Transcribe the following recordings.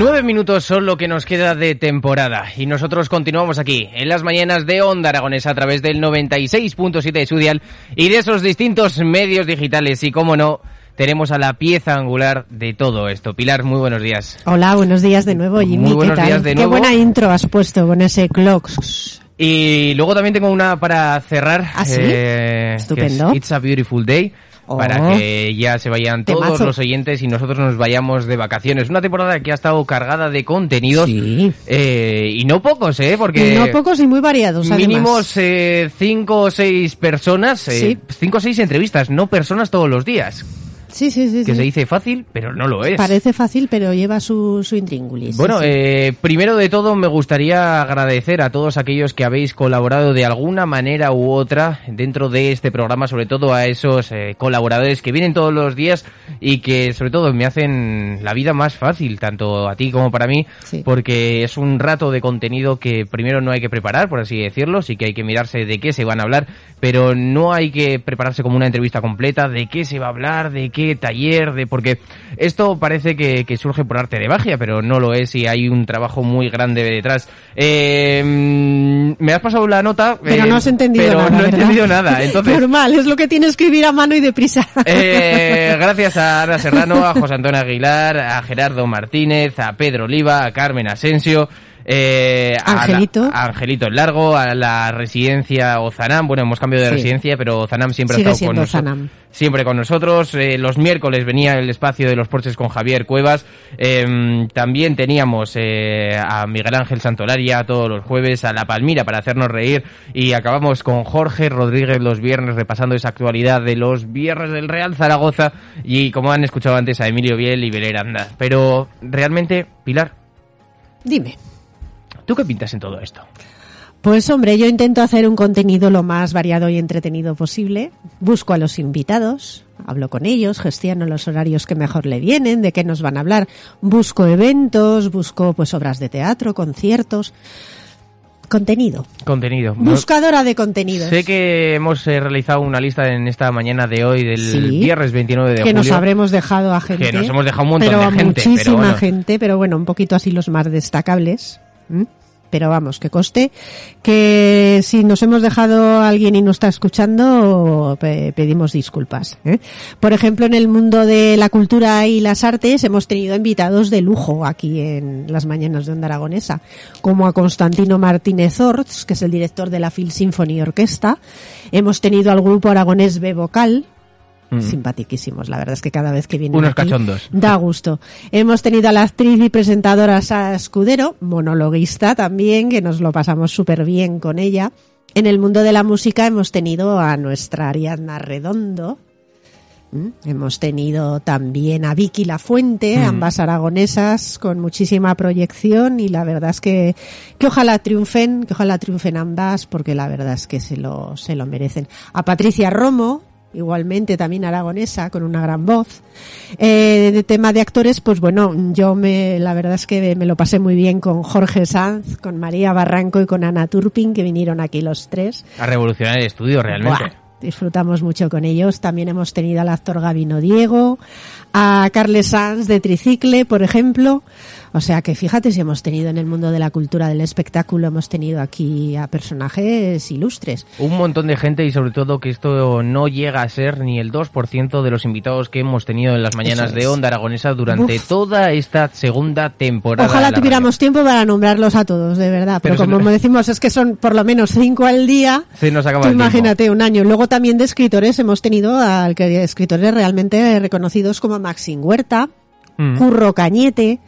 Nueve minutos son lo que nos queda de temporada y nosotros continuamos aquí en las mañanas de Onda Aragonesa a través del 96.7 de Sudial y de esos distintos medios digitales y, como no, tenemos a la pieza angular de todo esto. Pilar, muy buenos días. Hola, buenos días de nuevo, Jimmy. Muy buenos ¿Qué tal? días de Qué nuevo. buena intro has puesto con ese clocks. Y luego también tengo una para cerrar. ¿Ah, sí? eh, Estupendo. It's a Beautiful Day. Oh. Para que ya se vayan todos Temazo. los oyentes y nosotros nos vayamos de vacaciones. Una temporada que ha estado cargada de contenidos. Sí. eh, y no pocos, ¿eh? Porque. No pocos y muy variados. Mínimos eh, cinco o seis personas, eh, Sí. cinco o seis entrevistas, no personas todos los días. Sí, sí, sí. Que sí. se dice fácil, pero no lo es. Parece fácil, pero lleva su, su intríngulis. Bueno, sí. eh, primero de todo me gustaría agradecer a todos aquellos que habéis colaborado de alguna manera u otra dentro de este programa, sobre todo a esos eh, colaboradores que vienen todos los días y que sobre todo me hacen la vida más fácil, tanto a ti como para mí, porque es un rato de contenido que primero no hay que preparar, por así decirlo, sí que hay que mirarse de qué se van a hablar, pero no hay que prepararse como una entrevista completa, de qué se va a hablar, de qué taller, de porque esto parece que, que surge por arte de magia, pero no lo es y hay un trabajo muy grande detrás. Eh, mm, me has pasado la nota, Pero eh, no has entendido pero nada. no he entendido nada, entonces. Normal, es lo que tiene escribir a mano y deprisa. Eh, gracias a Ana Serrano, a José Antonio Aguilar, a Gerardo Martínez, a Pedro Oliva, a Carmen Asensio, eh, a la- Angelito. a Angelito el Largo, a la residencia Ozanam. Bueno, hemos cambiado de Sí. residencia, pero Ozanam siempre Sigue ha estado con nosotros. Siempre con nosotros. Eh, los miércoles venía el espacio de los porches con Javier Cuevas. Eh, también teníamos eh, a Miguel Ángel Santolaria todos los jueves, a La Palmira para hacernos reír. Y acabamos con Jorge Rodríguez los viernes repasando esa actualidad de los viernes del Real Zaragoza. Y como han escuchado antes a Emilio Biel y Belén Aranda. Pero realmente, Pilar, Dime. ¿Tú qué pintas en todo esto? Pues hombre, yo intento hacer un contenido lo más variado y entretenido posible. Busco a los invitados, hablo con ellos, gestiono los horarios que mejor le vienen, de qué nos van a hablar. Busco eventos, busco pues obras de teatro, conciertos. Contenido. Contenido. Buscadora de contenidos. Sé que hemos eh, realizado una lista en esta mañana de hoy, del Sí. viernes 29 de que julio. nos habremos dejado a gente. Que nos hemos dejado un montón pero de gente, pero Muchísima bueno. gente, pero bueno, un poquito así los más destacables. ¿m? Pero vamos, que coste que si nos hemos dejado alguien y no está escuchando, pe- pedimos disculpas. ¿eh? Por ejemplo, en el mundo de la cultura y las artes hemos tenido invitados de lujo aquí en las mañanas de Onda Aragonesa, como a Constantino Martínez Orts, que es el director de la Phil Symphony Orquesta. Hemos tenido al grupo aragonés B Vocal, Mm. simpatiquísimos. La verdad es que cada vez que vienen Unos aquí cachondos. da gusto. Hemos tenido a la actriz y presentadora Sara Escudero, monologuista también, que nos lo pasamos súper bien con ella. En el mundo de la música hemos tenido a nuestra Ariadna Redondo. ¿Mm? Hemos tenido también a Vicky La Fuente, Mm. ambas aragonesas con muchísima proyección y la verdad es que, que ojalá triunfen, que ojalá triunfen ambas porque la verdad es que se lo, se lo merecen. A Patricia Romo, igualmente también aragonesa, con una gran voz. Eh, de tema de actores, pues bueno, yo me, la verdad es que me lo pasé muy bien con Jorge Sanz, con María Barranco y con Ana Turpin, que vinieron aquí los tres. A revolucionar el estudio realmente. Buah, disfrutamos mucho con ellos. También hemos tenido al actor Gabino Diego, a Carles Sanz de Tricicle, por ejemplo. O sea que fíjate si hemos tenido en el mundo de la cultura del espectáculo, hemos tenido aquí a personajes ilustres. Un montón de gente y sobre todo que esto no llega a ser ni el 2% de los invitados que hemos tenido en las mañanas de. Onda Aragonesa durante Uf. toda esta segunda temporada. Ojalá tuviéramos tiempo para nombrarlos a todos, de verdad. Pero, como decimos, es que son por lo menos cinco al día. Se nos acaba Tú el tiempo. imagínate un año. Luego también de escritores hemos tenido a que- escritores realmente reconocidos como Maxim Huerta, Mm. Curro Cañete,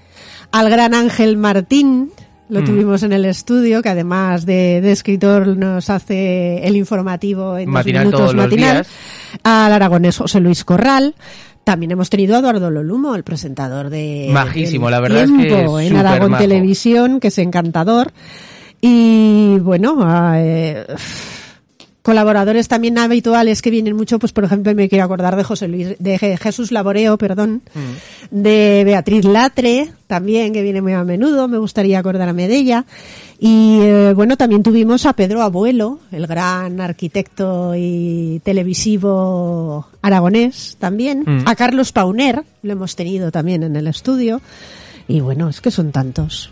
al gran Ángel Martín, lo Mm. tuvimos en el estudio, que además de, de escritor nos hace el informativo en Matinal dos minutos todos los matinal, días. al aragonés José Luis Corral. También hemos tenido a Eduardo Lolumo, el presentador de Majísimo, la verdad es que Tiempo es en Aragón. Televisión, que es encantador. Y bueno, a, eh, colaboradores también habituales que vienen mucho, pues por ejemplo me quiero acordar de José Luis, de Je- Jesús Laboreo, perdón, de Beatriz Latre, también que viene muy a menudo, me gustaría acordarme de ella. Y eh, bueno, también tuvimos a Pedro Abuelo, el gran arquitecto y televisivo aragonés también, Mm. a Carlos Pauner, lo hemos tenido también en el estudio. Y bueno, es que son tantos.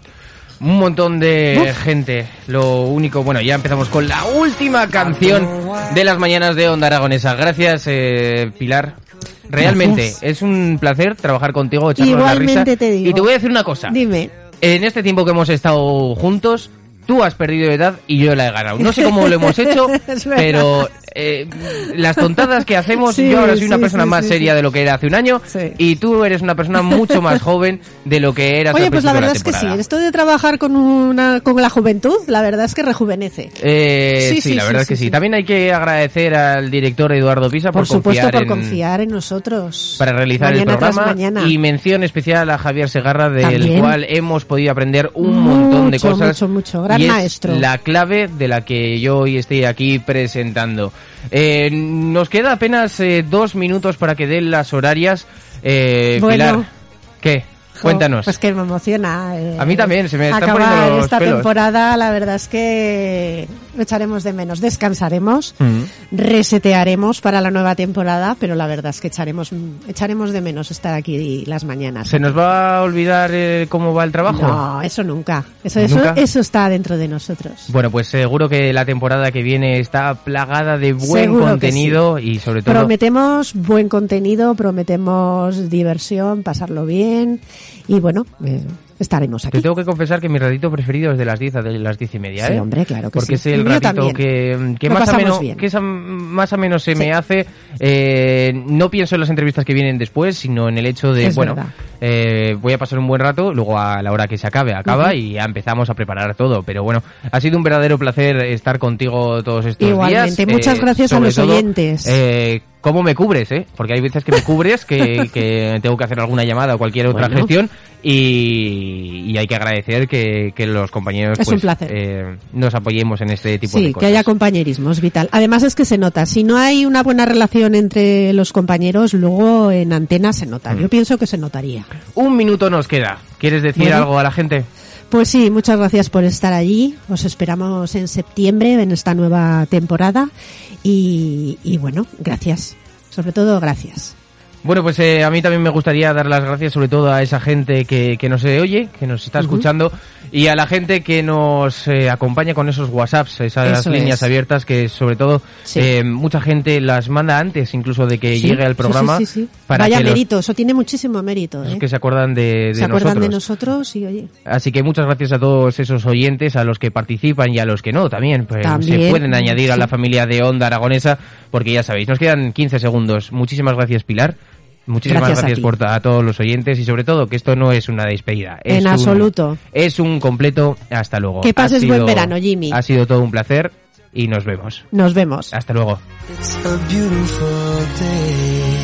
Un montón de gente. Lo único, bueno, ya empezamos con la última canción de las mañanas de Onda Aragonesa. Gracias, eh, Pilar. Realmente Gracias. es un placer trabajar contigo, echarnos la risa. Igualmente te digo. Y te voy a decir una cosa. Dime. En este tiempo que hemos estado juntos, tú has perdido edad y yo la he ganado. No sé cómo lo hemos hecho, pero eh, las tontadas que hacemos, Sí, yo ahora soy una sí, persona sí, más seria de lo que era hace un año y tú eres una persona mucho más joven de lo que eras Oye, pues la verdad es que sí. Esto de trabajar con una con la juventud, la verdad es que rejuvenece. Eh, Sí, la verdad es que sí. También hay que agradecer al director Eduardo Pisa por, Por supuesto, confiar por en- confiar en nosotros. para realizar Mañana el programa y mención especial a Javier Segarra del También. cual hemos podido aprender un montón de cosas mucho, mucho. Gran y es maestro. la clave de la que yo hoy estoy aquí presentando Eh, nos queda apenas eh, dos minutos para que den las horarias eh, Bueno. Pilar ¿qué? Cuéntanos Pues que me emociona. eh, A mí también, se me están acabar poniendo los esta pelos. temporada, la verdad es que lo echaremos de menos. Descansaremos, Mm. resetearemos para la nueva temporada, pero la verdad es que echaremos, echaremos de menos estar aquí las mañanas. ¿se nos va a olvidar eh, cómo va el trabajo? No, eso nunca. Eso, eso, ¿Nunca? eso está dentro de nosotros. Bueno, pues seguro que la temporada que viene está plagada de buen Seguro contenido y sobre todo Prometemos buen contenido, prometemos diversión, pasarlo bien y bueno, eh, estaremos aquí. Te tengo que confesar que mi ratito preferido es de las 10 a de las 10 y media, Sí, ¿eh? hombre, claro que Porque sí. es el ratito que, más, a que esa- más o menos se Sí. me hace. eh, no pienso en las entrevistas que vienen después, sino en el hecho de, Es bueno, verdad. Eh, voy a pasar un buen rato, luego a la hora que se acabe, acaba y ya empezamos a preparar todo. Pero bueno, ha sido un verdadero placer estar contigo todos estos Igualmente, días. muchas eh, gracias a los todo, oyentes. eh, ¿Cómo me cubres, eh? Porque hay veces que me cubres, que, que tengo que hacer alguna llamada o cualquier otra Bueno. gestión y, y hay que agradecer que, que los compañeros Es pues, un placer. eh, nos apoyemos en este tipo de Sí, cosas. que haya compañerismo, es vital. Además es que se nota, si no hay una buena relación entre los compañeros, luego en antena se nota. Mm. Yo pienso que se notaría. Un minuto nos queda. ¿Quieres decir Bueno. algo a la gente? Pues sí, muchas gracias por estar allí. Os esperamos en septiembre en esta nueva temporada y, y bueno, gracias. Sobre todo, gracias. Bueno, pues eh, a mí también me gustaría dar las gracias sobre todo a esa gente que, que nos oye, que nos está escuchando y a la gente que nos eh, acompaña con esos WhatsApps, esas Eso líneas es. abiertas que sobre todo Sí. eh, mucha gente las manda antes incluso de que Sí, llegue al programa sí, sí, sí. para Vaya que los- mérito, eso tiene muchísimo mérito. ¿eh? que se acuerdan de, de se acuerdan nosotros. de nosotros y oye, Así que muchas gracias a todos esos oyentes, a los que participan y a los que no también. Pues También, se pueden añadir a la familia de Onda Aragonesa, porque ya sabéis, nos quedan 15 segundos. Muchísimas gracias, Pilar. Muchísimas Gracias a gracias, por a todos los oyentes y sobre todo que esto no es una despedida. es En un- absoluto. es un completo hasta luego. Que pases buen verano, Jimmy. Ha sido todo un placer y nos vemos. nos vemos. Hasta luego. It's a beautiful day.